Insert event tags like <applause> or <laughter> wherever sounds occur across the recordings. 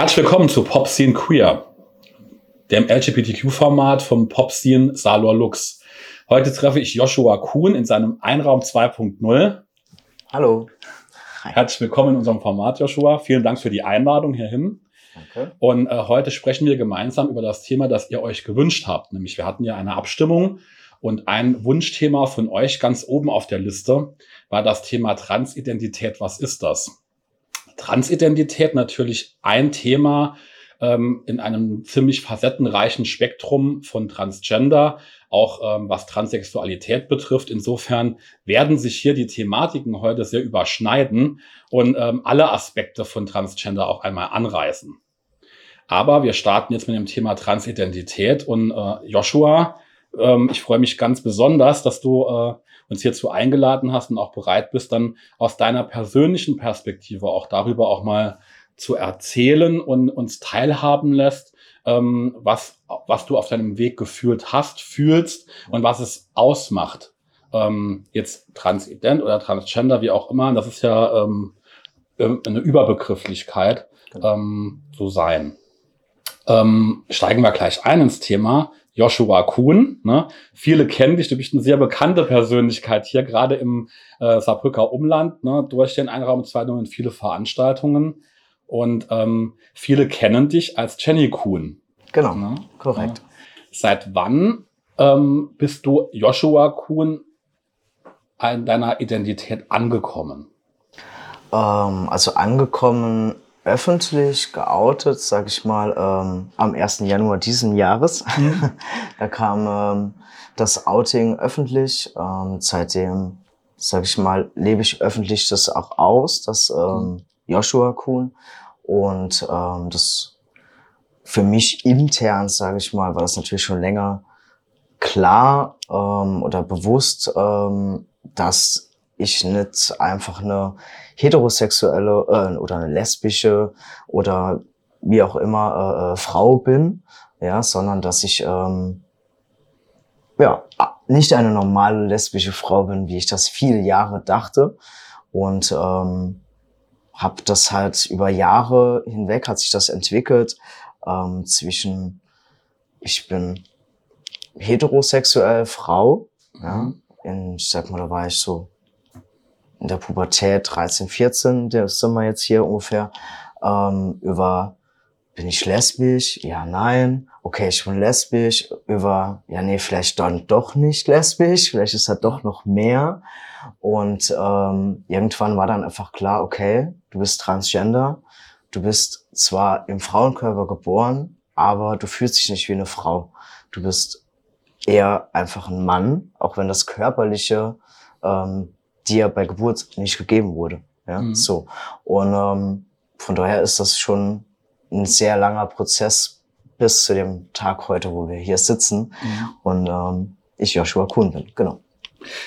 Herzlich willkommen zu Pop Scene Queer, dem LGBTQ-Format vom Pop Scene Salor Lux. Heute treffe ich Joshua Kuhn in seinem Einraum 2.0. Hallo. Herzlich willkommen in unserem Format, Joshua. Vielen Dank für die Einladung hierhin. Danke. Und äh, heute sprechen wir gemeinsam über das Thema, das ihr euch gewünscht habt. Nämlich wir hatten ja eine Abstimmung und ein Wunschthema von euch ganz oben auf der Liste war das Thema Transidentität. Was ist das? Transidentität natürlich ein Thema ähm, in einem ziemlich facettenreichen Spektrum von Transgender, auch ähm, was Transsexualität betrifft. Insofern werden sich hier die Thematiken heute sehr überschneiden und ähm, alle Aspekte von Transgender auch einmal anreißen. Aber wir starten jetzt mit dem Thema Transidentität und äh, Joshua, ähm, ich freue mich ganz besonders, dass du äh, uns hierzu eingeladen hast und auch bereit bist, dann aus deiner persönlichen Perspektive auch darüber auch mal zu erzählen und uns teilhaben lässt, ähm, was, was du auf deinem Weg gefühlt hast, fühlst und was es ausmacht. Ähm, jetzt transident oder transgender, wie auch immer, das ist ja ähm, eine Überbegrifflichkeit, genau. ähm, so sein. Ähm, steigen wir gleich ein ins Thema. Joshua Kuhn. Ne? Viele kennen dich, du bist eine sehr bekannte Persönlichkeit hier, gerade im äh, Saarbrücker Umland, ne? durch den Einraum 2 in viele Veranstaltungen. Und ähm, viele kennen dich als Jenny Kuhn. Genau, ne? korrekt. Seit wann ähm, bist du Joshua Kuhn in deiner Identität angekommen? Ähm, also angekommen öffentlich geoutet, sag ich mal, ähm, am 1. Januar diesen Jahres. Mhm. <laughs> da kam ähm, das Outing öffentlich. Ähm, seitdem, sag ich mal, lebe ich öffentlich das auch aus, das ähm, Joshua Kuhn. Und ähm, das für mich intern, sage ich mal, war das natürlich schon länger klar ähm, oder bewusst, ähm, dass ich nicht einfach eine heterosexuelle äh, oder eine lesbische oder wie auch immer äh, äh, Frau bin, ja, sondern dass ich ähm, ja nicht eine normale lesbische Frau bin, wie ich das viele Jahre dachte und ähm, habe das halt über Jahre hinweg hat sich das entwickelt ähm, zwischen ich bin heterosexuell Frau, ja, mhm. in, ich sag mal, da war ich so in der Pubertät 13, 14, der sind wir jetzt hier ungefähr, ähm, über bin ich lesbisch? Ja, nein. Okay, ich bin lesbisch. Über, ja, nee, vielleicht dann doch nicht lesbisch. Vielleicht ist da doch noch mehr. Und ähm, irgendwann war dann einfach klar, okay, du bist transgender. Du bist zwar im Frauenkörper geboren, aber du fühlst dich nicht wie eine Frau. Du bist eher einfach ein Mann, auch wenn das körperliche ähm, die ja bei Geburt nicht gegeben wurde. Ja, mhm. so. Und ähm, von daher ist das schon ein sehr langer Prozess bis zu dem Tag heute, wo wir hier sitzen mhm. und ähm, ich Joshua Kuhn bin. Genau.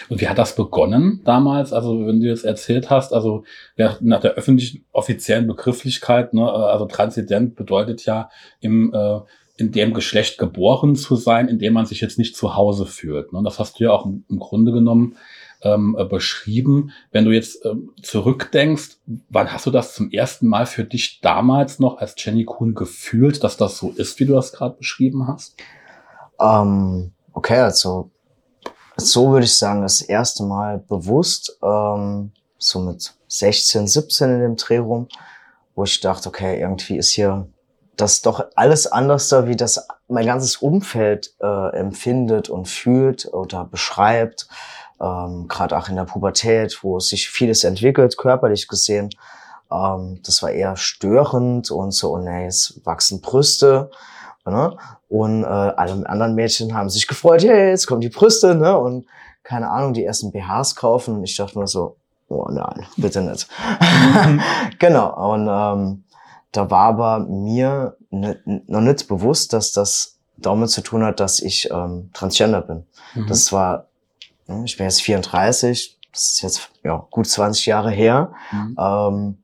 Und wie hat das begonnen damals? Also wenn du jetzt erzählt hast, also ja, nach der öffentlichen offiziellen Begrifflichkeit, ne, also Transident bedeutet ja im äh, in dem Geschlecht geboren zu sein, in dem man sich jetzt nicht zu Hause fühlt. Ne? Das hast du ja auch im, im Grunde genommen ähm, äh, beschrieben. Wenn du jetzt ähm, zurückdenkst, wann hast du das zum ersten Mal für dich damals noch als Jenny Kuhn gefühlt, dass das so ist, wie du das gerade beschrieben hast? Ähm, okay, also so würde ich sagen, das erste Mal bewusst, ähm, so mit 16, 17 in dem Dreh rum, wo ich dachte, okay, irgendwie ist hier das doch alles anders da, wie das mein ganzes Umfeld äh, empfindet und fühlt oder beschreibt ähm, gerade auch in der Pubertät, wo sich vieles entwickelt, körperlich gesehen. Ähm, das war eher störend und so, und nee, es wachsen Brüste. Ne? Und äh, alle anderen Mädchen haben sich gefreut, hey, jetzt kommen die Brüste, ne? Und keine Ahnung, die ersten BHs kaufen. Und ich dachte nur so, oh nein, bitte nicht. <laughs> genau. Und ähm, da war aber mir noch nicht bewusst, dass das damit zu tun hat, dass ich ähm, Transgender bin. Mhm. Das war ich bin jetzt 34, das ist jetzt ja, gut 20 Jahre her. Mhm. Ähm,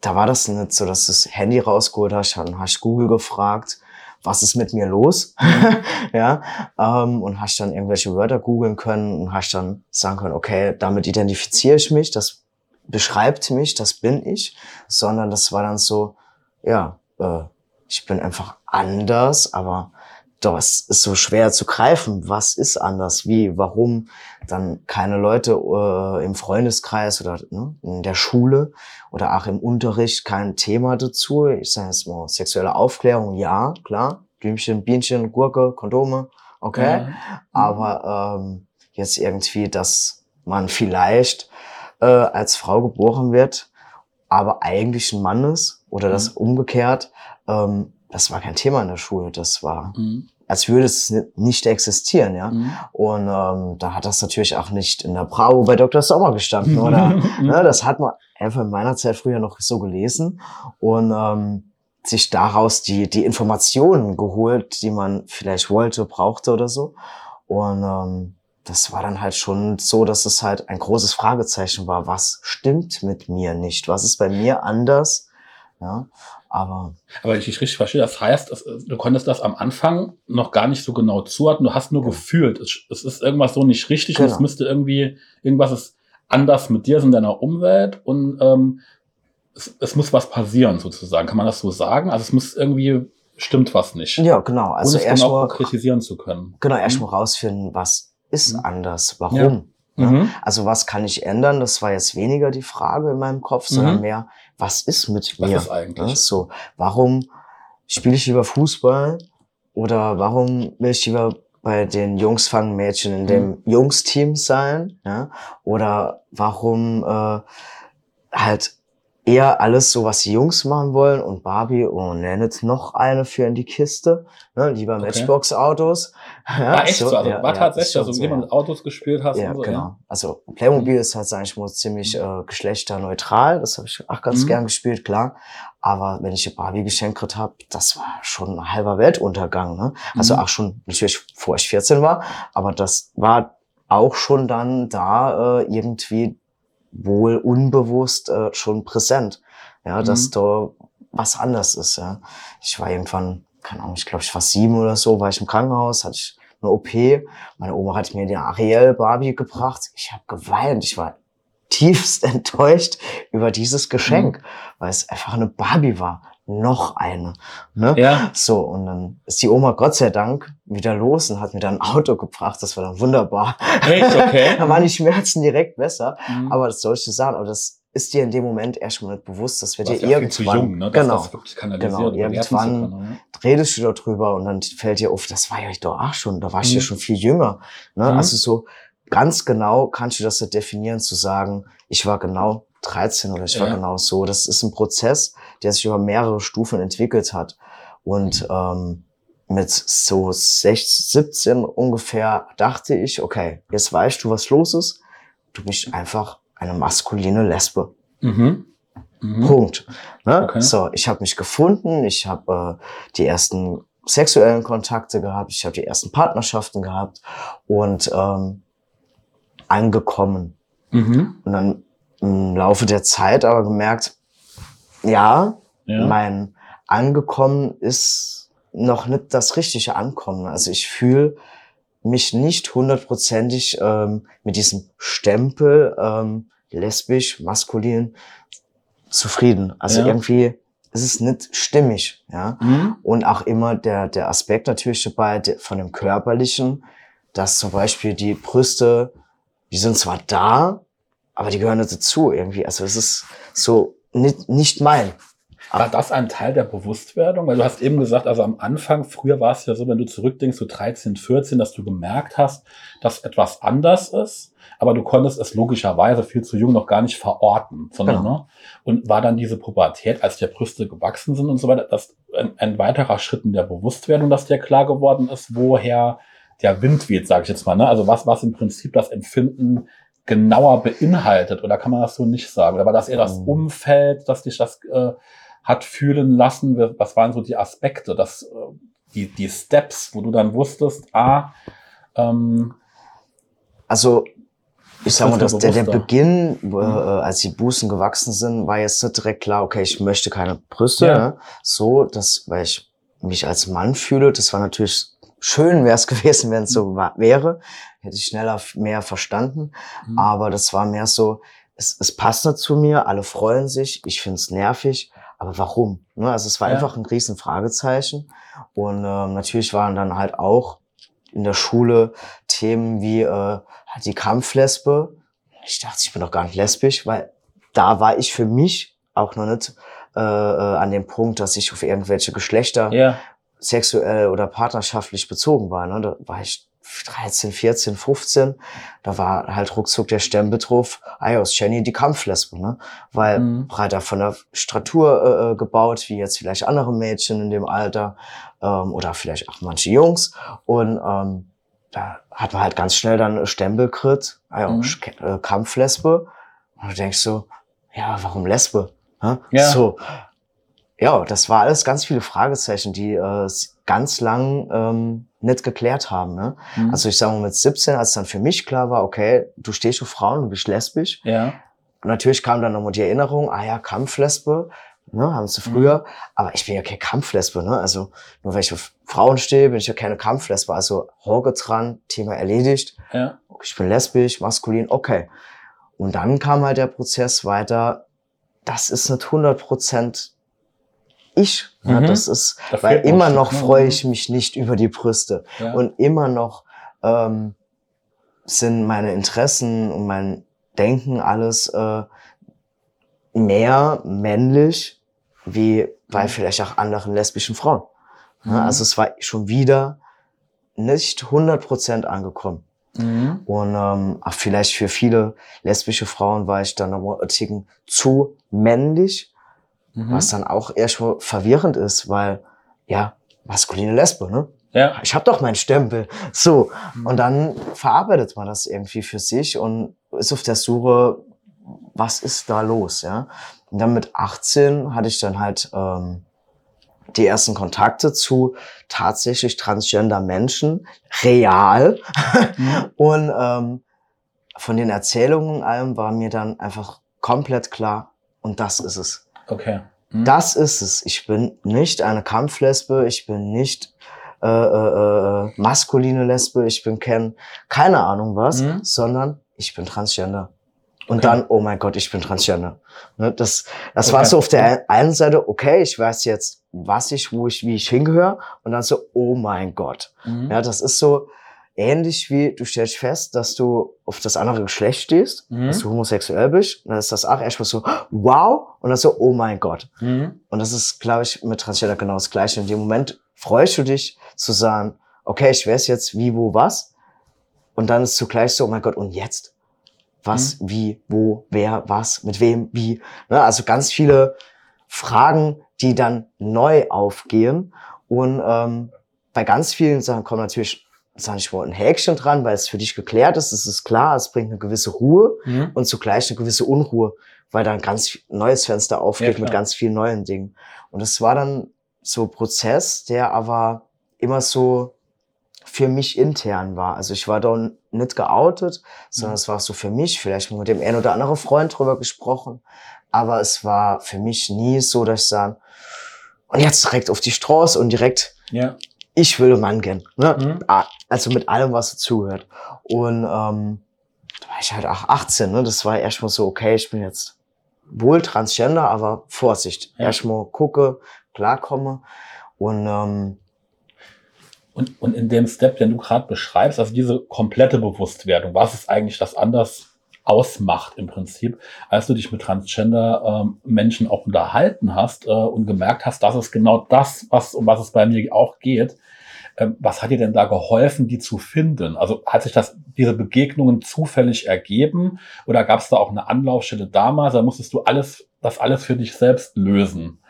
da war das nicht so, dass du das Handy rausgeholt hast, dann hast Google gefragt, was ist mit mir los? <laughs> ja, ähm, und hast dann irgendwelche Wörter googeln können und hast dann sagen können, okay, damit identifiziere ich mich, das beschreibt mich, das bin ich, sondern das war dann so, ja, äh, ich bin einfach anders, aber das ist so schwer zu greifen. Was ist anders? Wie? Warum? Dann keine Leute äh, im Freundeskreis oder ne, in der Schule oder auch im Unterricht kein Thema dazu. Ich sage jetzt mal sexuelle Aufklärung, ja, klar. Blümchen, Bienchen, Gurke, Kondome, okay. Ja. Aber ähm, jetzt irgendwie, dass man vielleicht äh, als Frau geboren wird, aber eigentlich ein Mann ist oder das mhm. umgekehrt, ähm, das war kein Thema in der Schule. Das war, mhm. als würde es nicht existieren, ja. Mhm. Und ähm, da hat das natürlich auch nicht in der Bravo bei Dr. Sommer gestanden, <laughs> oder? ne, das hat man einfach in meiner Zeit früher noch so gelesen und ähm, sich daraus die, die Informationen geholt, die man vielleicht wollte, brauchte oder so. Und ähm, das war dann halt schon so, dass es halt ein großes Fragezeichen war. Was stimmt mit mir nicht? Was ist bei mir anders? Ja, aber. Aber ich, ich richtig verstehe, das heißt, es, du konntest das am Anfang noch gar nicht so genau zuordnen. Du hast nur ja. gefühlt, es, es, ist irgendwas so nicht richtig genau. und es genau. müsste irgendwie, irgendwas ist anders mit dir, in deiner Umwelt und ähm, es, es muss was passieren sozusagen. Kann man das so sagen? Also es muss irgendwie stimmt was nicht. Ja, genau. Also erstmal kritisieren zu können. Genau, erstmal mhm. rausfinden, was ist mhm. anders, warum. Ja. Ja. Mhm. Also was kann ich ändern? Das war jetzt weniger die Frage in meinem Kopf, sondern mhm. mehr, was ist mit was mir? Ist eigentlich? Ja, so, warum spiele ich lieber Fußball oder warum will ich lieber bei den Jungs fangen Mädchen in dem mhm. Jungsteam sein? Ja? Oder warum äh, halt eher alles so, was die Jungs machen wollen und Barbie, oh, nennt noch eine für in die Kiste, ne, lieber okay. Matchbox-Autos. <laughs> Ja, war echt so, also ja, war ja, tatsächlich, also so, jemand ja. Autos gespielt hast ja, und so, genau. Ja. Also Playmobil mhm. ist halt, sag ich mal, ziemlich äh, geschlechterneutral, das habe ich auch ganz mhm. gern gespielt, klar. Aber wenn ich eine Barbie geschenkt habe, das war schon ein halber Weltuntergang. Ne? Also mhm. auch schon natürlich, bevor ich 14 war, aber das war auch schon dann da äh, irgendwie wohl unbewusst äh, schon präsent. Ja, mhm. dass da was anders ist. Ja. Ich war irgendwann, keine Ahnung, ich glaube, ich war sieben oder so, war ich im Krankenhaus, hatte ich eine OP. Meine Oma hat mir die Ariel Barbie gebracht. Ich habe geweint. Ich war tiefst <laughs> enttäuscht über dieses Geschenk, mhm. weil es einfach eine Barbie war noch eine. Ne? Ja. So, und dann ist die Oma Gott sei Dank wieder los und hat mir dann ein Auto gebracht. Das war dann wunderbar. Echt? Okay. <laughs> da waren die Schmerzen direkt besser. Mhm. Aber das solche Sachen, aber das ist dir in dem Moment erstmal nicht bewusst, dass wir dir ja irgendwann, jung, ne? genau, das genau, irgendwann können, ne? redest du darüber und dann fällt dir auf, das war ja doch auch schon, da war ich mhm. ja schon viel jünger. Ne? Mhm. Also so ganz genau kannst du das definieren, zu sagen, ich war genau 13 oder ich ja. war genau so. Das ist ein Prozess, der sich über mehrere Stufen entwickelt hat. Und ähm, mit so 16, 17 ungefähr dachte ich, okay, jetzt weißt du, was los ist. Du bist einfach eine maskuline Lesbe. Mhm. Mhm. Punkt. Ne? Okay. So, ich habe mich gefunden, ich habe äh, die ersten sexuellen Kontakte gehabt, ich habe die ersten Partnerschaften gehabt und ähm, angekommen. Mhm. Und dann im Laufe der Zeit aber gemerkt, ja, ja. mein Angekommen ist noch nicht das richtige Ankommen. Also ich fühle mich nicht hundertprozentig ähm, mit diesem Stempel ähm, lesbisch, maskulin zufrieden. Also ja. irgendwie ist es nicht stimmig, ja. Mhm. Und auch immer der, der Aspekt natürlich dabei der, von dem Körperlichen, dass zum Beispiel die Brüste, die sind zwar da, aber die gehören dazu irgendwie. Also es ist so nicht, nicht mein. War das ein Teil der Bewusstwerdung? Weil du hast eben gesagt, also am Anfang, früher war es ja so, wenn du zurückdenkst, so 13, 14, dass du gemerkt hast, dass etwas anders ist, aber du konntest es logischerweise viel zu jung noch gar nicht verorten, sondern, genau. ne? Und war dann diese Pubertät, als die Brüste gewachsen sind und so weiter, das ein, ein weiterer Schritt in der Bewusstwerdung, dass dir klar geworden ist, woher der Wind weht, sage ich jetzt mal, ne? Also was, was im Prinzip das Empfinden genauer beinhaltet oder kann man das so nicht sagen? Oder war das eher das mhm. Umfeld, das dich das äh, hat fühlen lassen? Was waren so die Aspekte, dass äh, die, die Steps, wo du dann wusstest, ah, ähm, also ich sag mal, dass der, der Beginn, mhm. äh, als die Busen gewachsen sind, war jetzt nicht direkt klar, okay, ich möchte keine Brüste. Ja. Ne? So, dass, weil ich mich als Mann fühle, das war natürlich schön wäre es <laughs> gewesen, wenn es so wäre. Hätte ich schneller mehr verstanden. Mhm. Aber das war mehr so, es, es passt nicht zu mir, alle freuen sich, ich finde es nervig, aber warum? Ne? Also es war ja. einfach ein riesen Fragezeichen. Und ähm, natürlich waren dann halt auch in der Schule Themen wie äh, die Kampflesbe. Ich dachte, ich bin doch gar nicht lesbisch, weil da war ich für mich auch noch nicht äh, äh, an dem Punkt, dass ich auf irgendwelche Geschlechter ja. Sexuell oder partnerschaftlich bezogen war. Ne? Da war ich 13, 14, 15, da war halt ruckzuck der Stempeltruff, ah ja, aus Jenny die Kampflesbe, ne? Weil mhm. breiter von der Stratur äh, äh, gebaut, wie jetzt vielleicht andere Mädchen in dem Alter ähm, oder vielleicht auch manche Jungs. Und ähm, da hat man halt ganz schnell dann Stempel gekriegt, ah mhm. äh, Kampflesbe. Und du denkst so, ja, warum Lesbe? Ne? Ja. So, ja, das war alles ganz viele Fragezeichen, die äh, ganz lang ähm, nicht geklärt haben. Ne? Mhm. Also ich sage mal mit 17, als dann für mich klar war, okay, du stehst auf Frauen, du bist lesbisch. Ja. natürlich kam dann nochmal die Erinnerung, ah ja, Kampflesbe, ne, haben sie früher. Mhm. Aber ich bin ja keine Kampflesbe, ne? Also nur weil ich auf Frauen stehe, bin ich ja keine Kampflesbe. Also Horge dran, Thema erledigt. Ja. Ich bin lesbisch, maskulin, okay. Und dann kam halt der Prozess weiter, das ist nicht 100 Prozent ich. Ja, mhm. Das ist, da weil immer noch freue ich mich nicht über die Brüste. Ja. Und immer noch ähm, sind meine Interessen und mein Denken alles äh, mehr männlich wie bei mhm. vielleicht auch anderen lesbischen Frauen. Ja, mhm. also es war schon wieder nicht 100% angekommen. Mhm. Und ähm, vielleicht für viele lesbische Frauen war ich dann noch ein Ticken zu männlich Mhm. Was dann auch eher schon verwirrend ist, weil, ja, maskuline Lesbe, ne? Ja. Ich habe doch meinen Stempel. So. Mhm. Und dann verarbeitet man das irgendwie für sich und ist auf der Suche, was ist da los, ja? Und dann mit 18 hatte ich dann halt ähm, die ersten Kontakte zu tatsächlich transgender Menschen, real. Mhm. <laughs> und ähm, von den Erzählungen und allem war mir dann einfach komplett klar, und das ist es. Okay. Mhm. Das ist es. Ich bin nicht eine Kampflesbe, ich bin nicht äh, äh, äh, maskuline Lesbe, ich bin kein, keine Ahnung was, mhm. sondern ich bin Transgender. Und okay. dann, oh mein Gott, ich bin Transgender. Ne, das das okay. war so auf der einen Seite, okay, ich weiß jetzt, was ich, wo ich, wie ich hingehöre. Und dann so, oh mein Gott. Mhm. Ja, das ist so, ähnlich wie du stellst fest, dass du auf das andere Geschlecht stehst, mhm. dass du homosexuell bist, und dann ist das auch erstmal so, wow, und dann so, oh mein Gott. Mhm. Und das ist, glaube ich, mit Transgender genau das Gleiche. In dem Moment freust du dich zu sagen, okay, ich weiß jetzt wie, wo, was. Und dann ist zugleich so, oh mein Gott, und jetzt? Was, mhm. wie, wo, wer, was, mit wem, wie? Ne? Also ganz viele Fragen, die dann neu aufgehen. Und ähm, bei ganz vielen Sachen kommen natürlich sage ich mal, ein Häkchen dran, weil es für dich geklärt ist. Es ist klar, es bringt eine gewisse Ruhe mhm. und zugleich eine gewisse Unruhe, weil da ein ganz neues Fenster aufgeht ja, mit ganz vielen neuen Dingen. Und es war dann so ein Prozess, der aber immer so für mich intern war. Also ich war da nicht geoutet, sondern mhm. es war so für mich, vielleicht mit dem einen oder anderen Freund drüber gesprochen. Aber es war für mich nie so, dass ich sage, und jetzt direkt auf die Straße und direkt ja ich will Mann. Ne? Mhm. Also mit allem, was dazugehört. Und ähm, da war ich halt auch 18. Ne? Das war erstmal so, okay, ich bin jetzt wohl Transgender, aber Vorsicht. Ja. Erstmal gucke, klarkomme. Und, ähm, und, und in dem Step, den du gerade beschreibst, also diese komplette Bewusstwerdung, was ist eigentlich das anders ausmacht im Prinzip, als du dich mit Transgender-Menschen ähm, auch unterhalten hast äh, und gemerkt hast, das ist genau das, was, um was es bei mir auch geht. Ähm, was hat dir denn da geholfen, die zu finden? Also hat sich das, diese Begegnungen zufällig ergeben oder gab es da auch eine Anlaufstelle damals? Da musstest du alles, das alles für dich selbst lösen?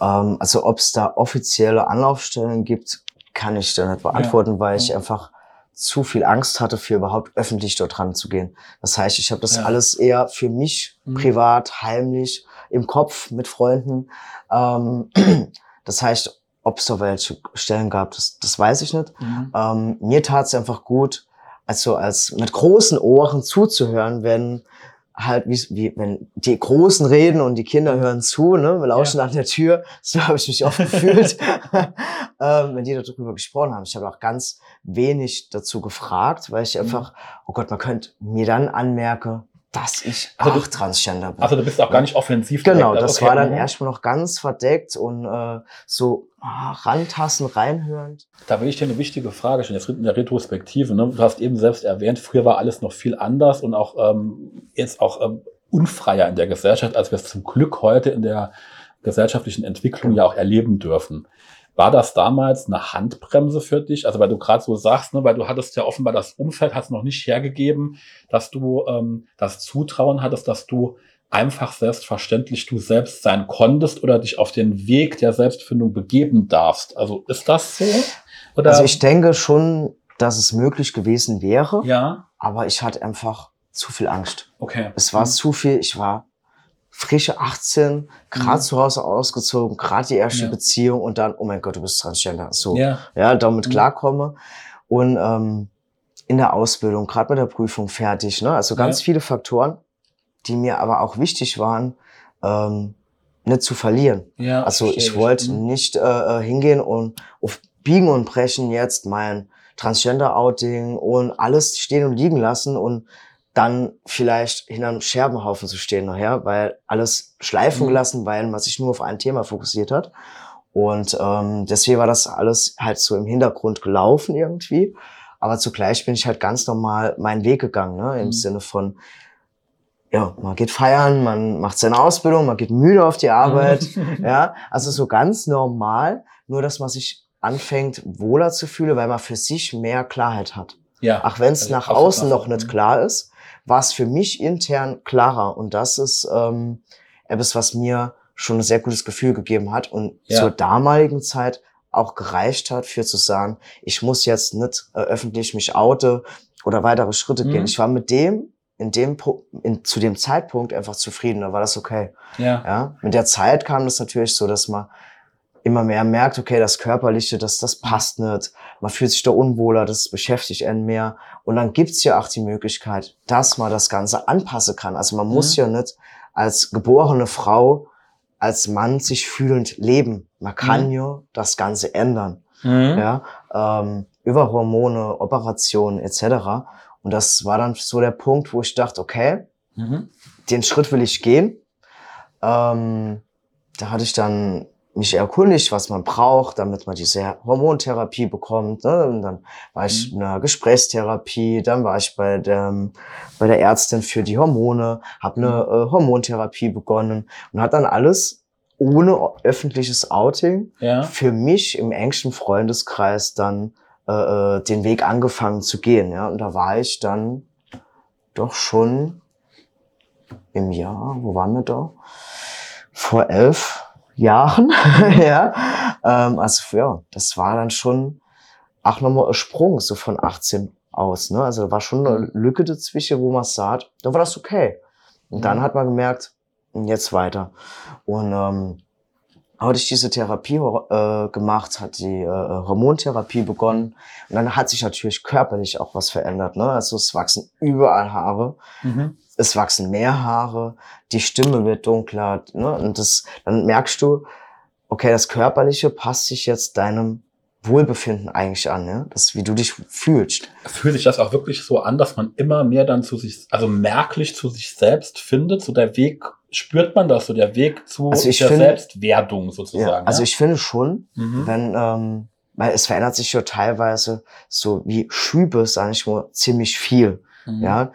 Ähm, also ob es da offizielle Anlaufstellen gibt, kann ich da nicht beantworten, ja. weil ich einfach zu viel Angst hatte, für überhaupt öffentlich dort ranzugehen. Das heißt, ich habe das ja. alles eher für mich mhm. privat, heimlich, im Kopf mit Freunden. Ähm, <clears throat> das heißt, ob es da welche Stellen gab, das, das weiß ich nicht. Mhm. Ähm, mir tat es einfach gut, also als mit großen Ohren zuzuhören, wenn halt wie, wie wenn die Großen reden und die Kinder hören zu, ne, wir lauschen ja. an der Tür, <laughs> so habe ich mich oft gefühlt, <laughs> ähm, wenn die darüber gesprochen haben. Ich habe auch ganz wenig dazu gefragt, weil ich mhm. einfach, oh Gott, man könnte mir dann anmerke, dass ich also auch Transgender bin. Also du bist auch gar nicht offensiv. Genau, direkt. das okay. war dann mhm. erstmal noch ganz verdeckt und äh, so ah, rantasten, reinhörend. Da will ich dir eine wichtige Frage stellen, jetzt in der Retrospektive. Ne? Du hast eben selbst erwähnt, früher war alles noch viel anders und auch ähm, jetzt auch ähm, unfreier in der Gesellschaft, als wir es zum Glück heute in der gesellschaftlichen Entwicklung ja auch erleben dürfen. War das damals eine Handbremse für dich? Also weil du gerade so sagst, ne, weil du hattest ja offenbar das Umfeld es noch nicht hergegeben, dass du ähm, das Zutrauen hattest, dass du einfach selbstverständlich du selbst sein konntest oder dich auf den Weg der Selbstfindung begeben darfst. Also ist das so? Oder? Also ich denke schon, dass es möglich gewesen wäre. Ja. Aber ich hatte einfach zu viel Angst. Okay. Es war mhm. zu viel. Ich war frische 18, gerade mhm. zu Hause ausgezogen, gerade die erste ja. Beziehung und dann, oh mein Gott, du bist Transgender. So, ja, ja damit mhm. klarkomme. Und ähm, in der Ausbildung, gerade mit der Prüfung fertig. Ne? Also ganz ja. viele Faktoren, die mir aber auch wichtig waren, ähm, nicht zu verlieren. Ja, also ich wollte mhm. nicht äh, äh, hingehen und auf Biegen und Brechen jetzt mein Transgender-Outing und alles stehen und liegen lassen und dann vielleicht hinterm Scherbenhaufen zu stehen nachher, weil alles schleifen mhm. gelassen, weil man sich nur auf ein Thema fokussiert hat. Und ähm, deswegen war das alles halt so im Hintergrund gelaufen irgendwie. Aber zugleich bin ich halt ganz normal meinen Weg gegangen, ne? im mhm. Sinne von, ja, man geht feiern, man macht seine Ausbildung, man geht müde auf die Arbeit. <laughs> ja, also so ganz normal, nur dass man sich anfängt, wohler zu fühlen, weil man für sich mehr Klarheit hat. Ja. Auch wenn es also nach außen noch nicht klar ist, war es für mich intern klarer. Und das ist ähm, etwas, was mir schon ein sehr gutes Gefühl gegeben hat und ja. zur damaligen Zeit auch gereicht hat, für zu sagen, ich muss jetzt nicht äh, öffentlich mich oute oder weitere Schritte mhm. gehen. Ich war mit dem in dem in, zu dem Zeitpunkt einfach zufrieden, da war das okay. Ja. ja. Mit der Zeit kam das natürlich so, dass man immer mehr merkt, okay, das Körperliche, das, das passt nicht, man fühlt sich da unwohler, das beschäftigt einen mehr. Und dann gibt's ja auch die Möglichkeit, dass man das Ganze anpassen kann. Also man mhm. muss ja nicht als geborene Frau, als Mann sich fühlend leben. Man kann mhm. ja das Ganze ändern. Mhm. Ja, ähm, über Hormone, Operationen etc. Und das war dann so der Punkt, wo ich dachte, okay, mhm. den Schritt will ich gehen. Ähm, da hatte ich dann mich erkundigt, was man braucht, damit man diese Hormontherapie bekommt. Ne? Und dann war ich mhm. in einer Gesprächstherapie, dann war ich bei der, bei der Ärztin für die Hormone, habe eine mhm. äh, Hormontherapie begonnen und hat dann alles ohne öffentliches Outing ja. für mich im engsten Freundeskreis dann äh, äh, den Weg angefangen zu gehen. Ja? Und da war ich dann doch schon im Jahr, wo waren wir da? Vor elf, Jahren. <laughs> ja. Ähm, also ja, das war dann schon auch nochmal ein Sprung, so von 18 aus. Ne? Also da war schon eine Lücke dazwischen, wo man sagt, da war das okay. Und dann mhm. hat man gemerkt, jetzt weiter. Und ähm, hatte ich diese Therapie äh, gemacht, hat die äh, Hormontherapie begonnen und dann hat sich natürlich körperlich auch was verändert. Ne? Also es wachsen überall Haare. Mhm es wachsen mehr Haare, die Stimme wird dunkler, ne? Und das, dann merkst du, okay, das Körperliche passt sich jetzt deinem Wohlbefinden eigentlich an, ne? Das, wie du dich fühlst. Fühlt sich das auch wirklich so an, dass man immer mehr dann zu sich, also merklich zu sich selbst findet? So der Weg, spürt man das, so der Weg zu also der finde, Selbstwerdung sozusagen? Ja, also ja? ich finde schon, mhm. wenn, ähm, weil es verändert sich ja teilweise so wie Schübe, sage ich mal, ziemlich viel. Mhm. Ja,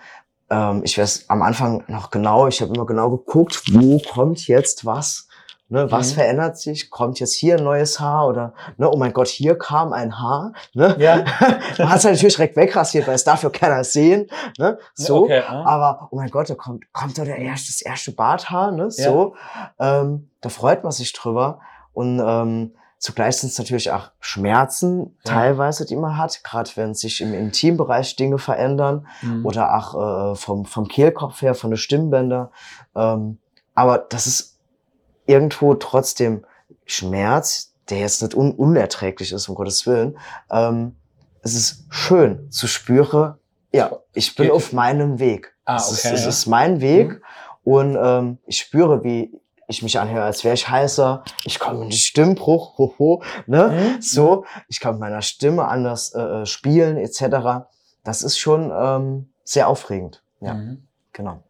ähm, ich weiß am Anfang noch genau, ich habe immer genau geguckt, wo kommt jetzt was, ne, was mhm. verändert sich, kommt jetzt hier ein neues Haar oder, ne, oh mein Gott, hier kam ein Haar, ne? Ja. <laughs> Man hat es natürlich direkt wegrasiert, weil es dafür keiner sehen, ne, so, okay, ja. aber, oh mein Gott, da kommt, kommt da der erste, das erste Barthaar, ne, so, ja. ähm, da freut man sich drüber und, ähm, Zugleich sind es natürlich auch Schmerzen ja. teilweise, die man hat, gerade wenn sich im Intimbereich Dinge verändern mhm. oder auch äh, vom, vom Kehlkopf her, von den Stimmbänder. Ähm, aber das ist irgendwo trotzdem Schmerz, der jetzt nicht un unerträglich ist, um Gottes Willen. Ähm, es ist schön zu spüren, ja, ich bin auf meinem Weg. Ah, okay, es, ist, es ist mein Weg mhm. und ähm, ich spüre, wie ich mich anhöre, als wäre ich heißer, ich komme in den Stimmbruch, hoho, ne? Mhm. So, ich kann mit meiner Stimme anders äh, äh, spielen, etc. Das ist schon ähm, sehr aufregend. Ja, mhm. genau.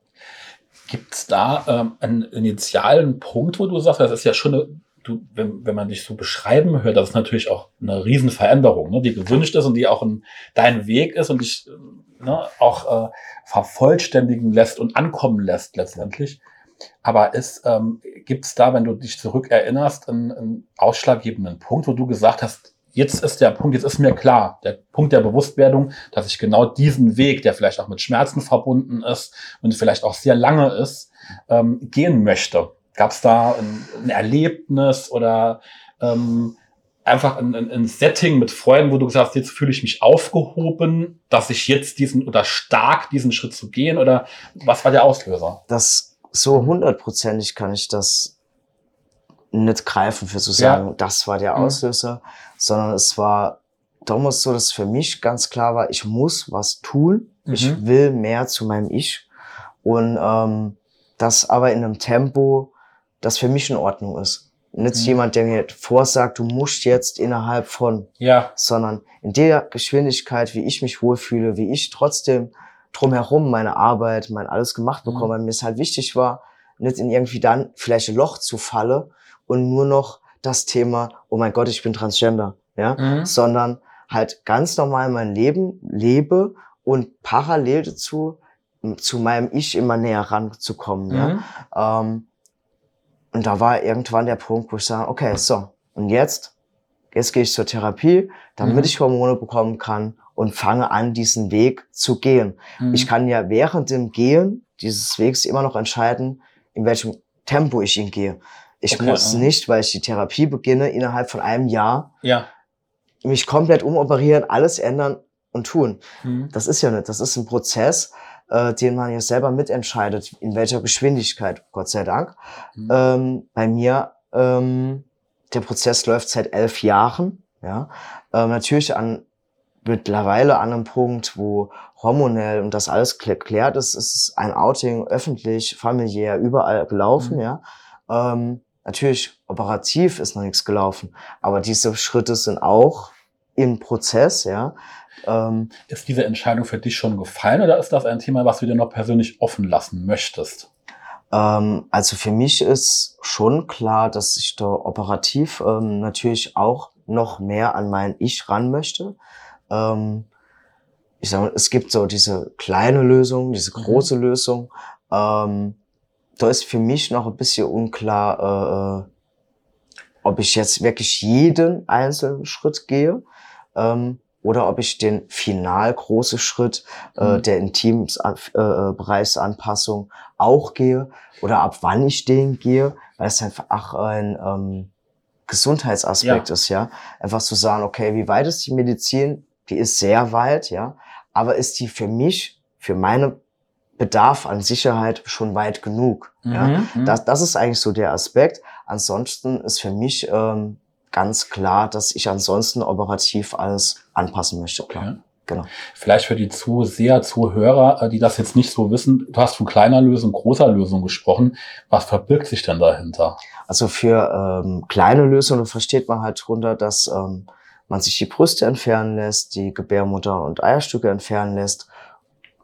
Gibt es da ähm, einen initialen Punkt, wo du sagst, das ist ja schon eine, du, wenn, wenn man dich so beschreiben hört, das ist natürlich auch eine Riesenveränderung, ne, die gewünscht ist und die auch ein, dein Weg ist und dich ne, auch äh, vervollständigen lässt und ankommen lässt letztendlich. Aber ist, ähm, gibt es da, wenn du dich zurückerinnerst, einen, einen ausschlaggebenden Punkt, wo du gesagt hast, jetzt ist der Punkt, jetzt ist mir klar, der Punkt der Bewusstwerdung, dass ich genau diesen Weg, der vielleicht auch mit Schmerzen verbunden ist und vielleicht auch sehr lange ist, ähm, gehen möchte. Gab es da ein, ein, Erlebnis oder ähm, einfach ein, ein, ein, Setting mit Freunden, wo du gesagt hast, jetzt fühle ich mich aufgehoben, dass ich jetzt diesen oder stark diesen Schritt zu gehen oder was war der Auslöser? Das so hundertprozentig kann ich das nicht greifen für zu sagen, ja. das war der mhm. Auslöser, mhm. Sondern es war damals so, dass für mich ganz klar war, ich muss was tun, mhm. ich will mehr zu meinem Ich und ähm, das aber in einem Tempo, das für mich in Ordnung ist. Nicht mhm. jemand, der mir vorsagt, du musst jetzt innerhalb von, ja. sondern in der Geschwindigkeit, wie ich mich wohlfühle, wie ich trotzdem drumherum meine Arbeit, mein alles gemacht bekomme, mhm. mir es halt wichtig war, nicht in irgendwie dann vielleicht ein Loch zu falle und nur noch das Thema, oh mein Gott, ich bin Transgender, ja, mhm. sondern halt ganz normal mein Leben lebe und parallel dazu zu meinem Ich immer näher ranzukommen, mhm. ja. Ähm, und da war irgendwann der Punkt, wo ich sage, okay, so, und jetzt, jetzt gehe ich zur Therapie, damit mhm. ich Hormone bekommen kann und fange an, diesen Weg zu gehen. Mhm. Ich kann ja während dem Gehen dieses Wegs immer noch entscheiden, in welchem Tempo ich ihn gehe. Ich okay, muss ja. nicht, weil ich die Therapie beginne, innerhalb von einem Jahr ja. mich komplett umoperieren, alles ändern und tun. Mhm. Das ist ja nicht. Das ist ein Prozess, äh, den man ja selber mitentscheidet, in welcher Geschwindigkeit, Gott sei Dank. Mhm. Ähm, bei mir, ähm, der Prozess läuft seit elf Jahren. Ja, ähm, natürlich an mittlerweile an einem Punkt, wo hormonell und das alles geklärt ist, ist ein Outing öffentlich, familiär, überall gelaufen, mhm. ja. Ähm, Natürlich, operativ ist noch nichts gelaufen, aber diese Schritte sind auch im Prozess, ja. Ähm, ist diese Entscheidung für dich schon gefallen oder ist das ein Thema, was du dir noch persönlich offen lassen möchtest? Ähm, also für mich ist schon klar, dass ich da operativ ähm, natürlich auch noch mehr an mein Ich ran möchte. Ähm, ich sage, es gibt so diese kleine Lösung, diese mhm. große mhm. Lösung. Ähm, da ist für mich noch ein bisschen unklar, äh, äh, ob ich jetzt wirklich jeden einzelnen Schritt gehe ähm, oder ob ich den final große Schritt äh, mhm. der Intimbereichsanpassung äh, äh auch gehe oder ab wann ich den gehe, weil es einfach ein ähm, Gesundheitsaspekt ja. ist, ja. Einfach zu sagen, okay, wie weit ist die Medizin? Die ist sehr weit, ja. Aber ist die für mich, für meine Bedarf an Sicherheit schon weit genug. Mhm, ja? Mhm. Das, das ist eigentlich so der Aspekt. Ansonsten ist für mich ähm, ganz klar, dass ich ansonsten operativ alles anpassen möchte. Klar. Okay. Genau. Vielleicht für die Zuseher, Zuhörer, äh, die das jetzt nicht so wissen, du hast von kleiner Lösung, großer Lösung gesprochen. Was verbirgt sich denn dahinter? Also für ähm, kleine Lösungen versteht man halt drunter, dass ähm, man sich die Brüste entfernen lässt, die Gebärmutter und Eierstücke entfernen lässt.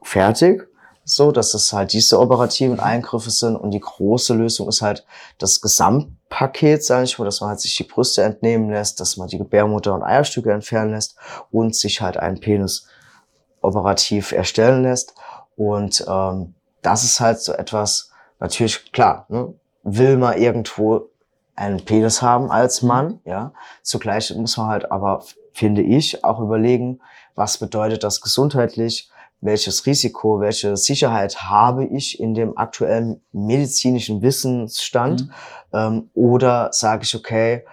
Fertig so, dass es halt diese operativen Eingriffe sind und die große Lösung ist halt das Gesamtpaket, sage ich mal, dass man halt sich die Brüste entnehmen lässt, dass man die Gebärmutter und Eierstücke entfernen lässt und sich halt einen Penis operativ erstellen lässt. Und ähm, das ist halt so etwas, natürlich klar, ne, will man irgendwo einen Penis haben als Mann, ja. Zugleich muss man halt aber, finde ich, auch überlegen, was bedeutet das gesundheitlich, welches Risiko, welche Sicherheit habe ich in dem aktuellen medizinischen Wissensstand? Mhm. Ähm, oder sage ich, okay,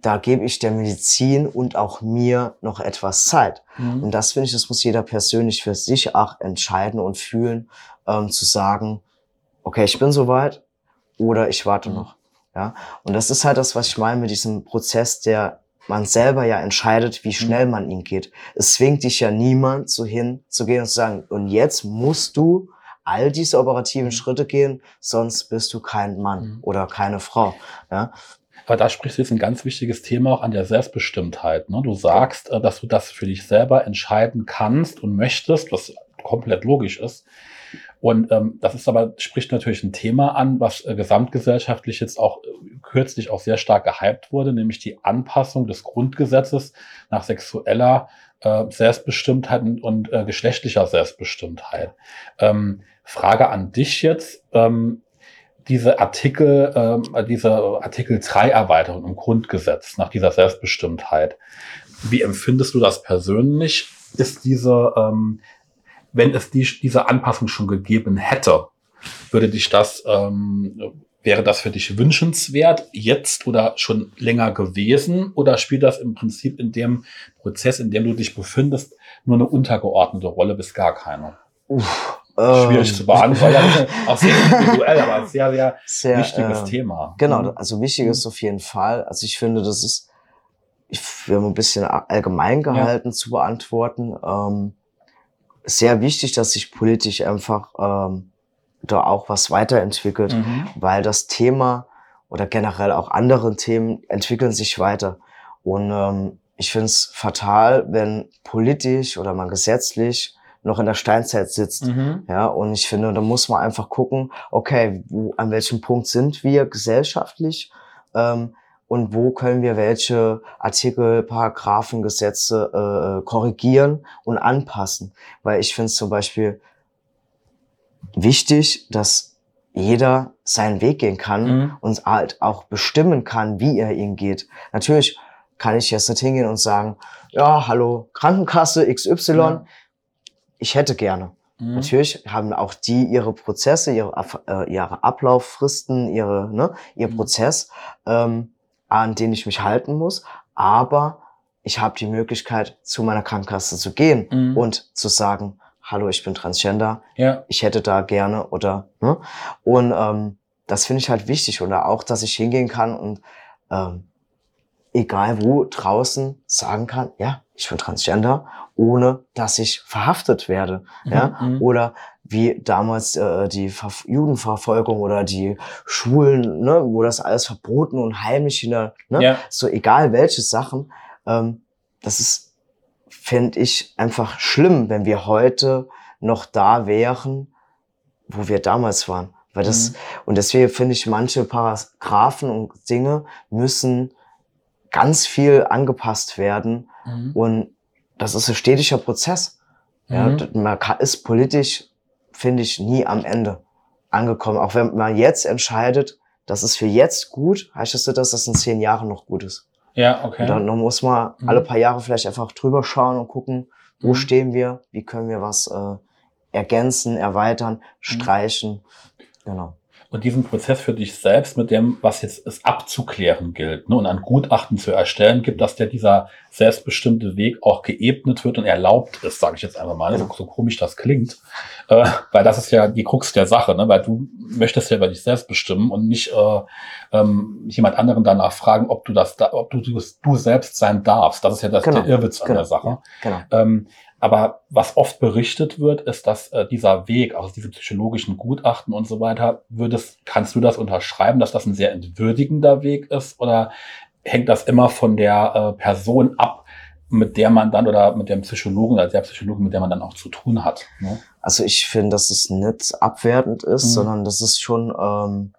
da gebe ich der Medizin und auch mir noch etwas Zeit. Mhm. Und das finde ich, das muss jeder persönlich für sich auch entscheiden und fühlen, ähm, zu sagen, okay, ich bin soweit oder ich warte mhm. noch. Ja, und das ist halt das, was ich meine mit diesem Prozess der man selber ja entscheidet, wie mhm. schnell man ihn geht. Es zwingt dich ja niemand so hin zu gehen und zu sagen, und jetzt musst du all diese operativen mhm. Schritte gehen, sonst bist du kein Mann mhm. oder keine Frau. Ja? Aber da sprichst du jetzt ein ganz wichtiges Thema auch an der Selbstbestimmtheit. Ne? Du sagst, äh, dass du das für dich selber entscheiden kannst und möchtest, was komplett logisch ist. Und ähm, das ist aber, spricht natürlich ein Thema an, was äh, gesamtgesellschaftlich jetzt auch äh, kürzlich auch sehr stark gehypt wurde, nämlich die Anpassung des Grundgesetzes nach sexueller äh, Selbstbestimmtheit und, und äh, geschlechtlicher Selbstbestimmtheit. Ähm, Frage an dich jetzt. Ähm, diese Artikel, äh, diese Artikel 3 Erweiterung im Grundgesetz nach dieser Selbstbestimmtheit. Wie empfindest du das persönlich? Ist diese, ähm, wenn es die, diese Anpassung schon gegeben hätte, würde dich das, ähm, wäre das für dich wünschenswert jetzt oder schon länger gewesen? Oder spielt das im Prinzip in dem Prozess, in dem du dich befindest, nur eine untergeordnete Rolle bis gar keine? Uff, Schwierig ähm, zu beantworten. Ja, <laughs> auch sehr individuell, aber sehr, sehr, sehr wichtiges äh, Thema. Genau, mhm. also wichtig ist auf jeden Fall. Also ich finde, das ist, ich, wir haben ein bisschen allgemein gehalten ja. zu beantworten. Ähm, sehr wichtig, dass sich politisch einfach ähm, da auch was weiterentwickelt, mhm. weil das Thema oder generell auch andere Themen entwickeln sich weiter. Und ähm, ich finde es fatal, wenn politisch oder man gesetzlich noch in der Steinzeit sitzt. Mhm. Ja, und ich finde, da muss man einfach gucken, okay, wo, an welchem Punkt sind wir gesellschaftlich ähm, und wo können wir welche Artikel, Paragraphen, Gesetze äh, korrigieren und anpassen. Weil ich finde es zum Beispiel wichtig, dass jeder seinen Weg gehen kann mhm. und halt auch bestimmen kann, wie er ihn geht. Natürlich kann ich jetzt nicht hingehen und sagen, ja, hallo, Krankenkasse XY, ja ich hätte gerne. Mhm. Natürlich haben auch die ihre Prozesse, ihre, äh, ihre Ablauffristen, ihre, ne, ihr mhm. Prozess, ähm, an den ich mich halten muss. Aber ich habe die Möglichkeit, zu meiner Krankenkasse zu gehen mhm. und zu sagen, hallo, ich bin Transgender, ja. ich hätte da gerne oder ne? Und ähm, das finde ich halt wichtig. Oder auch, dass ich hingehen kann und ähm, egal wo draußen sagen kann, ja, ich bin Transgender, ohne dass ich verhaftet werde. Mhm, ja? Mhm. Oder wie damals äh, die Ver Judenverfolgung oder die Schulen, ne, wo das alles verboten und heimlich hinter, ne? Ja. So egal welche Sachen. Ähm, das ist, fände ich, einfach schlimm, wenn wir heute noch da wären, wo wir damals waren. Weil das, mhm. und deswegen finde ich, manche Paragraphen und Dinge müssen ganz viel angepasst werden. Mhm. Und das ist ein stetiger Prozess. Ja, mhm. man kann, ist politisch, finde ich, nie am Ende angekommen. Auch wenn man jetzt entscheidet, das ist für jetzt gut, heißt das, dass das in zehn Jahren noch gut ist. Ja, okay. Und dann, dann muss man mhm. alle paar Jahre vielleicht einfach drüber schauen und gucken, wo mhm. stehen wir, wie können wir was äh, ergänzen, erweitern, mhm. streichen. Genau und diesen Prozess für dich selbst mit dem, was jetzt es abzuklären gilt ne, und ein Gutachten zu erstellen gibt, dass der dieser selbstbestimmte Weg auch geebnet wird und erlaubt ist, sage ich jetzt einfach mal, so, so komisch das klingt, äh, weil das ist ja die Krux der Sache, ne, weil du möchtest ja über dich selbst bestimmen und nicht äh, ähm, jemand anderen danach fragen, ob du das, da, ob du, du, du selbst sein darfst. Das ist ja das genau. der Irrwitz an genau. der Sache. Genau. Ähm, aber was oft berichtet wird, ist, dass äh, dieser Weg, also diese psychologischen Gutachten und so weiter, würdest, kannst du das unterschreiben, dass das ein sehr entwürdigender Weg ist? Oder hängt das immer von der äh, Person ab, mit der man dann oder mit dem Psychologen oder der Psychologen, mit der man dann auch zu tun hat? Ne? Also ich finde, dass es nicht abwertend ist, mhm. sondern das ist schon, ähm,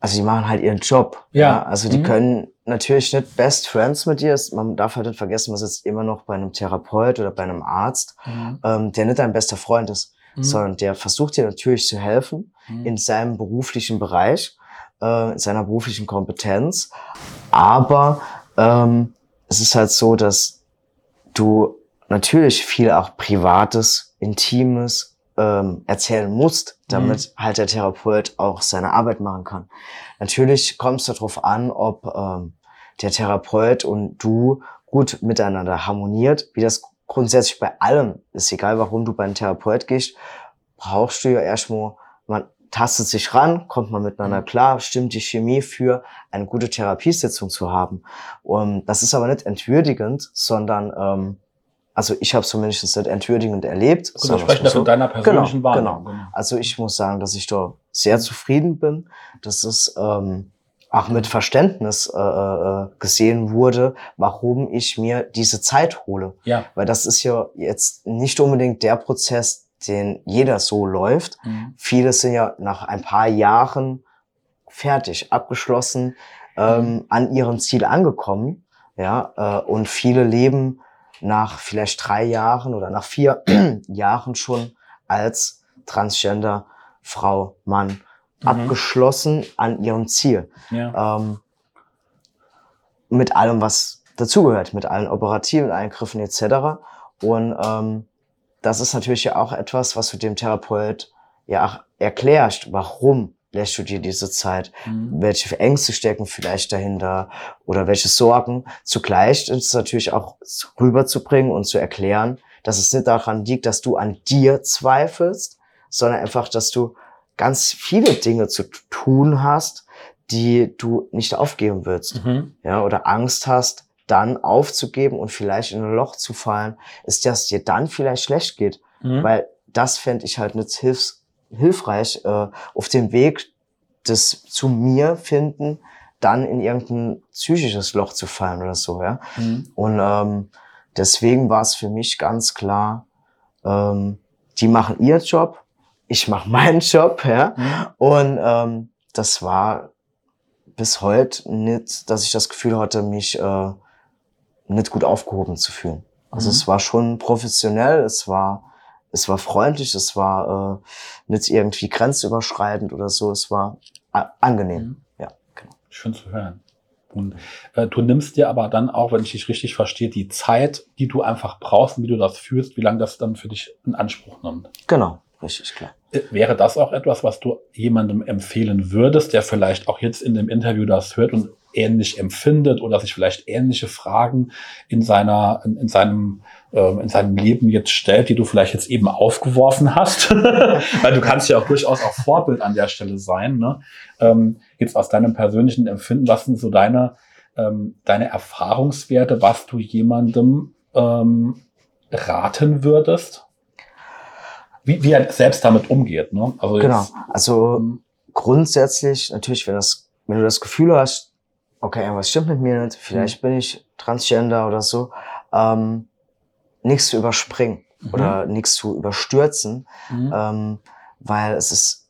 also die machen halt ihren Job. Ja. ja? Also die mhm. können natürlich nicht Best Friends mit dir. Man darf halt nicht vergessen, man sitzt immer noch bei einem Therapeut oder bei einem Arzt, mhm. ähm, der nicht dein bester Freund ist, mhm. sondern der versucht dir natürlich zu helfen mhm. in seinem beruflichen Bereich, äh, in seiner beruflichen Kompetenz. Aber ähm, es ist halt so, dass du natürlich viel auch Privates, Intimes ähm, erzählen musst, damit mhm. halt der Therapeut auch seine Arbeit machen kann. Natürlich kommt es darauf an, ob ähm, der Therapeut und du gut miteinander harmoniert, wie das grundsätzlich bei allem ist, egal warum du bei einem Therapeut gehst, brauchst du ja erstmal, man tastet sich ran, kommt man miteinander mhm. klar, stimmt die Chemie für eine gute Therapiesitzung zu haben. Und das ist aber nicht entwürdigend, sondern ähm, also ich habe zumindest nicht entwürdigend erlebt. Gut, wir sprechen so. von deiner persönlichen genau, Wahrnehmung. Genau. Also ich muss sagen, dass ich da sehr zufrieden bin, dass es ähm, auch mit Verständnis äh, äh, gesehen wurde, warum ich mir diese Zeit hole. Ja. Weil das ist ja jetzt nicht unbedingt der Prozess, den jeder so läuft. Mhm. Viele sind ja nach ein paar Jahren fertig, abgeschlossen, ähm, mhm. an ihrem Ziel angekommen. Ja, äh, und viele leben nach vielleicht drei Jahren oder nach vier <clears throat> Jahren schon als Transgender Frau, Mann mhm. abgeschlossen an ihrem Ziel. Ja. Ähm, mit allem, was dazugehört, mit allen operativen Eingriffen etc. Und ähm, das ist natürlich ja auch etwas, was du dem Therapeut ja erklärst, warum lässt du dir diese Zeit, mhm. welche Ängste stecken vielleicht dahinter oder welche Sorgen. Zugleich ist es natürlich auch rüberzubringen und zu erklären, dass es nicht daran liegt, dass du an dir zweifelst, sondern einfach, dass du ganz viele Dinge zu tun hast, die du nicht aufgeben willst. Mhm. Ja, oder Angst hast, dann aufzugeben und vielleicht in ein Loch zu fallen, ist, dass dir dann vielleicht schlecht geht. Mhm. Weil das fände ich halt nicht hilfs hilfreich, äh, auf dem Weg des zu mir finden, dann in irgendein psychisches Loch zu fallen oder so, ja. Mhm. Und ähm, deswegen war es für mich ganz klar, ähm, die machen ihren Job, ich mache meinen Job, ja. Mhm. Und ähm, das war bis heute nicht, dass ich das Gefühl hatte, mich äh, nicht gut aufgehoben zu fühlen. Also mhm. es war schon professionell, es war es war freundlich, es war äh, nicht irgendwie grenzüberschreitend oder so, es war angenehm. Mhm. Ja, genau. Schön zu hören. Und äh, du nimmst dir aber dann auch, wenn ich dich richtig verstehe, die Zeit, die du einfach brauchst und wie du das fühlst, wie lange das dann für dich in Anspruch nimmt. Genau, richtig klar. Äh, wäre das auch etwas, was du jemandem empfehlen würdest, der vielleicht auch jetzt in dem Interview das hört und ähnlich empfindet oder sich vielleicht ähnliche Fragen in seiner, in, in seinem, äh, in seinem Leben jetzt stellt, die du vielleicht jetzt eben aufgeworfen hast. <laughs> Weil du kannst ja auch durchaus auch Vorbild an der Stelle sein. Ne? Ähm, jetzt aus deinem persönlichen Empfinden, was sind so deine, ähm, deine Erfahrungswerte, was du jemandem ähm, raten würdest? Wie, wie er selbst damit umgeht. Ne? Also genau. Jetzt, also ähm, grundsätzlich, natürlich, wenn, das, wenn du das Gefühl hast, okay, was stimmt mit mir nicht, vielleicht mhm. bin ich Transgender oder so, ähm, nichts zu überspringen mhm. oder nichts zu überstürzen, mhm. ähm, weil es ist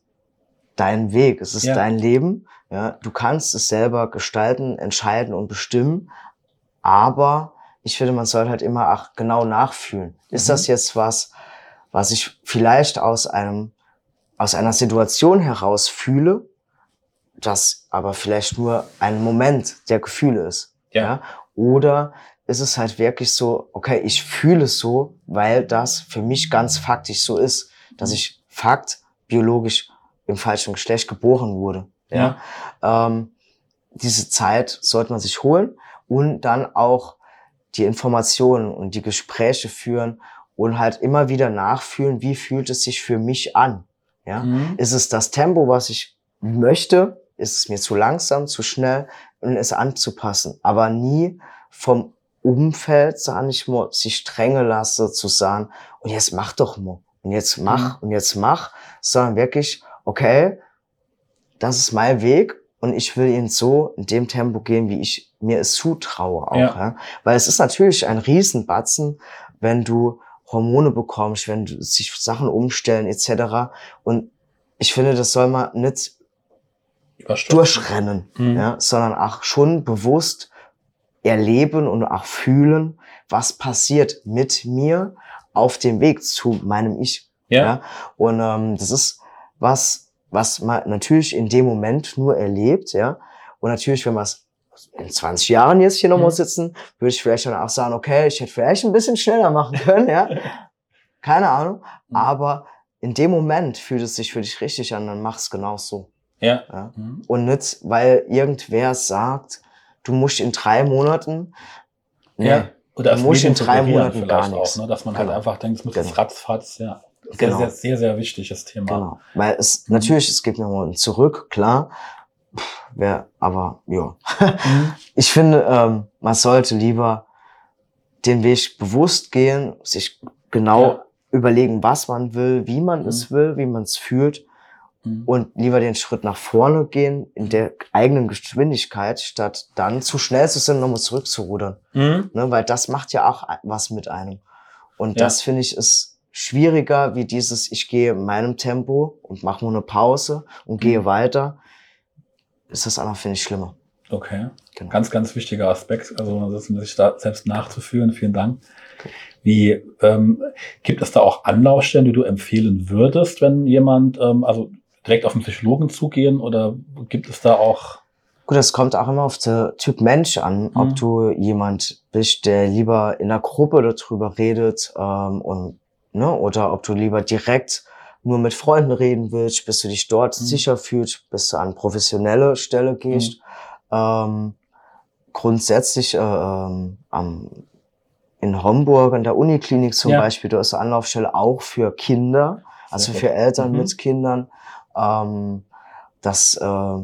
dein Weg, es ist ja. dein Leben. Ja, du kannst es selber gestalten, entscheiden und bestimmen, aber ich finde, man soll halt immer auch genau nachfühlen. Ist das mhm. jetzt was, was ich vielleicht aus einem aus einer Situation heraus fühle das aber vielleicht nur ein Moment der Gefühle ist. Ja. ja. Oder ist es halt wirklich so, okay, ich fühle es so, weil das für mich ganz faktisch so ist, dass ich fakt biologisch im falschen Geschlecht geboren wurde. Ja. ja. Ähm, diese Zeit sollte man sich holen und dann auch die Informationen und die Gespräche führen und halt immer wieder nachfühlen, wie fühlt es sich für mich an? Ja. Mhm. Ist es das Tempo, was ich möchte? Ist es mir zu langsam, zu schnell und es anzupassen. Aber nie vom Umfeld, sag ich mal, sich drängen lasse zu sagen, und jetzt mach doch mal, und jetzt mach, mhm. und jetzt mach, sondern wirklich, okay, das ist mein Weg und ich will ihn so in dem Tempo gehen, wie ich mir es zutraue auch. Ja. Ja? Weil es ist natürlich ein Riesenbatzen, wenn du Hormone bekommst, wenn du sich Sachen umstellen etc. Und ich finde, das soll man nicht durchrennen, mhm. ja, sondern auch schon bewusst erleben und auch fühlen, was passiert mit mir auf dem Weg zu meinem Ich. Ja. ja? Und ähm, das ist was, was man natürlich in dem Moment nur erlebt, ja. Und natürlich, wenn man es in 20 Jahren jetzt hier nochmal mhm. sitzen, würde ich vielleicht dann auch sagen, okay, ich hätte vielleicht ein bisschen schneller machen können, ja. Keine Ahnung. Mhm. Aber in dem Moment fühlt es sich für dich richtig an, dann mach es genau so. Ja. ja. Mhm. Und nicht, weil irgendwer sagt, du musst in drei Monaten. Nee, ja. Oder du musst in drei Monaten gar nichts. Auch, ne? Dass man halt genau. halt einfach denkt, es muss genau. ratzfatz, ja. Das genau. ist ein sehr, sehr wichtiges Thema. Genau. Weil es, mhm. natürlich, es geht nochmal zurück, klar. Wer, aber, ja. Mhm. <laughs> Ich finde, ähm, man sollte lieber den Weg bewusst gehen, sich genau ja. überlegen, was man will, wie man mhm. es will, wie man es fühlt Mhm. und lieber den Schritt nach vorne gehen in der eigenen Geschwindigkeit, statt dann zu schnell zu sein, nochmal zurückzurudern. Mhm. Ne, weil das macht ja auch was mit einem. Und ja. das finde ich ist schwieriger wie dieses, ich gehe in meinem Tempo und mache nur eine Pause und gehe mhm. weiter, ist das andere, finde ich, schlimmer. Okay. Genau. Ganz, ganz wichtiger Aspekt, also das sich da selbst nachzuführen. Vielen Dank. Okay. Wie ähm, gibt es da auch Anlaufstellen, die du empfehlen würdest, wenn jemand, ähm, also direkt auf den Psychologen zugehen oder gibt es da auch Gut, das kommt auch immer auf den Typ Mensch an, ob mhm. du jemand bist, der lieber in der Gruppe darüber redet ähm, und ne, oder ob du lieber direkt nur mit Freunden reden willst, bis du dich dort mhm. sicher fühlst, bis du an professionelle Stelle gehst. Mhm. Ähm, grundsätzlich äh, ähm, am, in Homburg an der Uniklinik zum ja. Beispiel, da ist eine Anlaufstelle auch für Kinder, also für Eltern mhm. mit Kindern. Ähm, das äh,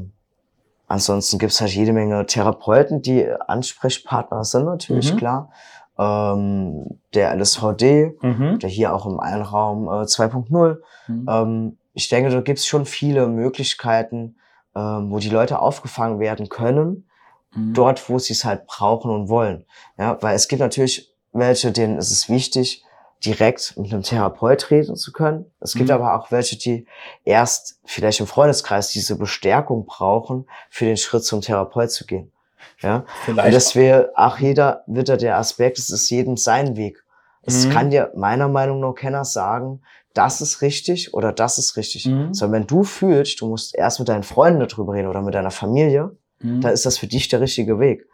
Ansonsten gibt's halt jede Menge Therapeuten, die Ansprechpartner sind, natürlich, mhm. klar. Ähm, der LSVD, mhm. der hier auch im Einraum äh, 2.0. Mhm. Ähm, ich denke, da gibt's schon viele Möglichkeiten, ähm, wo die Leute aufgefangen werden können, mhm. dort, wo sie es halt brauchen und wollen. Ja, weil es gibt natürlich welche, denen ist es wichtig, direkt mit einem Therapeut reden zu können. Es gibt mhm. aber auch welche, die erst vielleicht im Freundeskreis diese Bestärkung brauchen, für den Schritt zum Therapeut zu gehen. Ja, vielleicht. Und das wäre auch jeder wieder der Aspekt, es ist jedem sein Weg. Es mhm. kann dir meiner Meinung nach keiner sagen, das ist richtig oder das ist richtig. Mhm. Sondern wenn du fühlst, du musst erst mit deinen Freunden darüber reden oder mit deiner Familie, mhm. dann ist das für dich der richtige Weg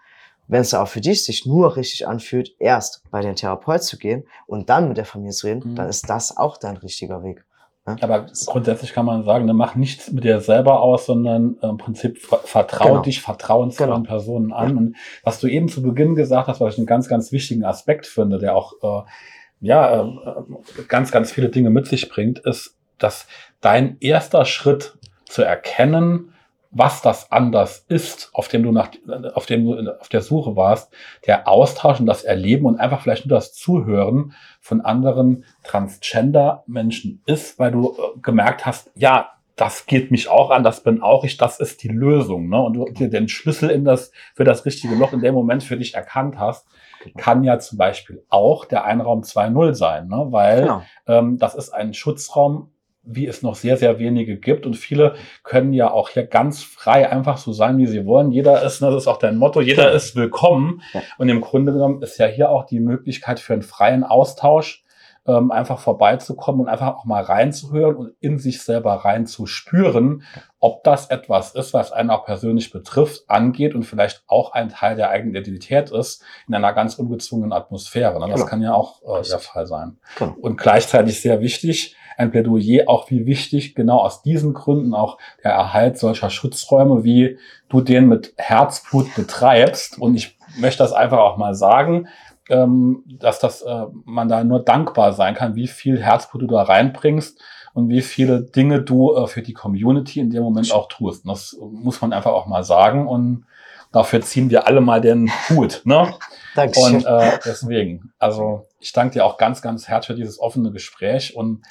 wenn es auch für dich sich nur richtig anfühlt, erst bei den Therapeut zu gehen und dann mit der Familie zu reden, mhm. dann ist das auch dein richtiger Weg. Ne? Aber grundsätzlich kann man sagen, ne, mach nichts mit dir selber aus, sondern äh, im Prinzip vertrau genau. dich vertrauensvollen genau. Personen an. Ja. Und was du eben zu Beginn gesagt hast, was ich einen ganz, ganz wichtigen Aspekt finde, der auch äh, ja äh, ganz, ganz viele Dinge mit sich bringt, ist, dass dein erster Schritt zu erkennen, was das anders ist, auf dem du nach, auf dem du auf der Suche warst, der Austausch und das Erleben und einfach vielleicht nur das Zuhören von anderen Transgender-Menschen ist, weil du äh, gemerkt hast, ja, das geht mich auch an, das bin auch ich, das ist die Lösung, ne? Und du dir den Schlüssel in das, für das richtige Loch in dem Moment für dich erkannt hast, kann ja zum Beispiel auch der Einraum 2.0 sein, ne? Weil genau. ähm, das ist ein Schutzraum, wie es noch sehr, sehr wenige gibt. Und viele können ja auch hier ganz frei einfach so sein, wie sie wollen. Jeder ist, das ist auch dein Motto, jeder ist willkommen. Und im Grunde genommen ist ja hier auch die Möglichkeit für einen freien Austausch, ähm, einfach vorbeizukommen und einfach auch mal reinzuhören und in sich selber reinzuspüren, ob das etwas ist, was einen auch persönlich betrifft, angeht und vielleicht auch ein Teil der eigenen Identität ist, in einer ganz ungezwungenen Atmosphäre. Das genau. kann ja auch äh, der Fall sein. Genau. Und gleichzeitig sehr wichtig, ein Plädoyer auch wie wichtig, genau aus diesen Gründen auch der Erhalt solcher Schutzräume, wie du den mit Herzblut betreibst. Und ich möchte das einfach auch mal sagen, ähm, dass das äh, man da nur dankbar sein kann, wie viel Herzblut du da reinbringst und wie viele Dinge du äh, für die Community in dem Moment auch tust. Und das muss man einfach auch mal sagen und dafür ziehen wir alle mal den Hut. Ne? <laughs> Dankeschön. Und äh, deswegen, also ich danke dir auch ganz, ganz herzlich für dieses offene Gespräch und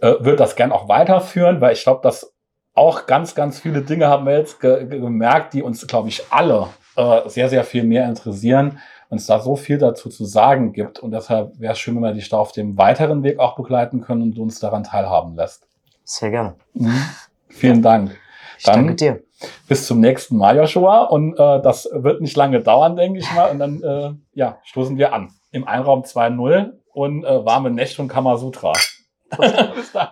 äh, würde das gern auch weiterführen, weil ich glaube, dass auch ganz, ganz viele Dinge haben wir jetzt ge gemerkt, die uns, glaube ich, alle äh, sehr, sehr viel mehr interessieren und es da so viel dazu zu sagen gibt. Und deshalb wäre es schön, wenn wir dich da auf dem weiteren Weg auch begleiten können und du uns daran teilhaben lässt. Sehr gerne. Mhm. Vielen Dank. Ich dann danke dir. Bis zum nächsten Mal, Joshua. Und äh, das wird nicht lange dauern, denke ich mal. Und dann äh, ja, stoßen wir an. Im Einraum 2.0 und äh, warme Nächte und Kamasutra. <laughs> Bis dann.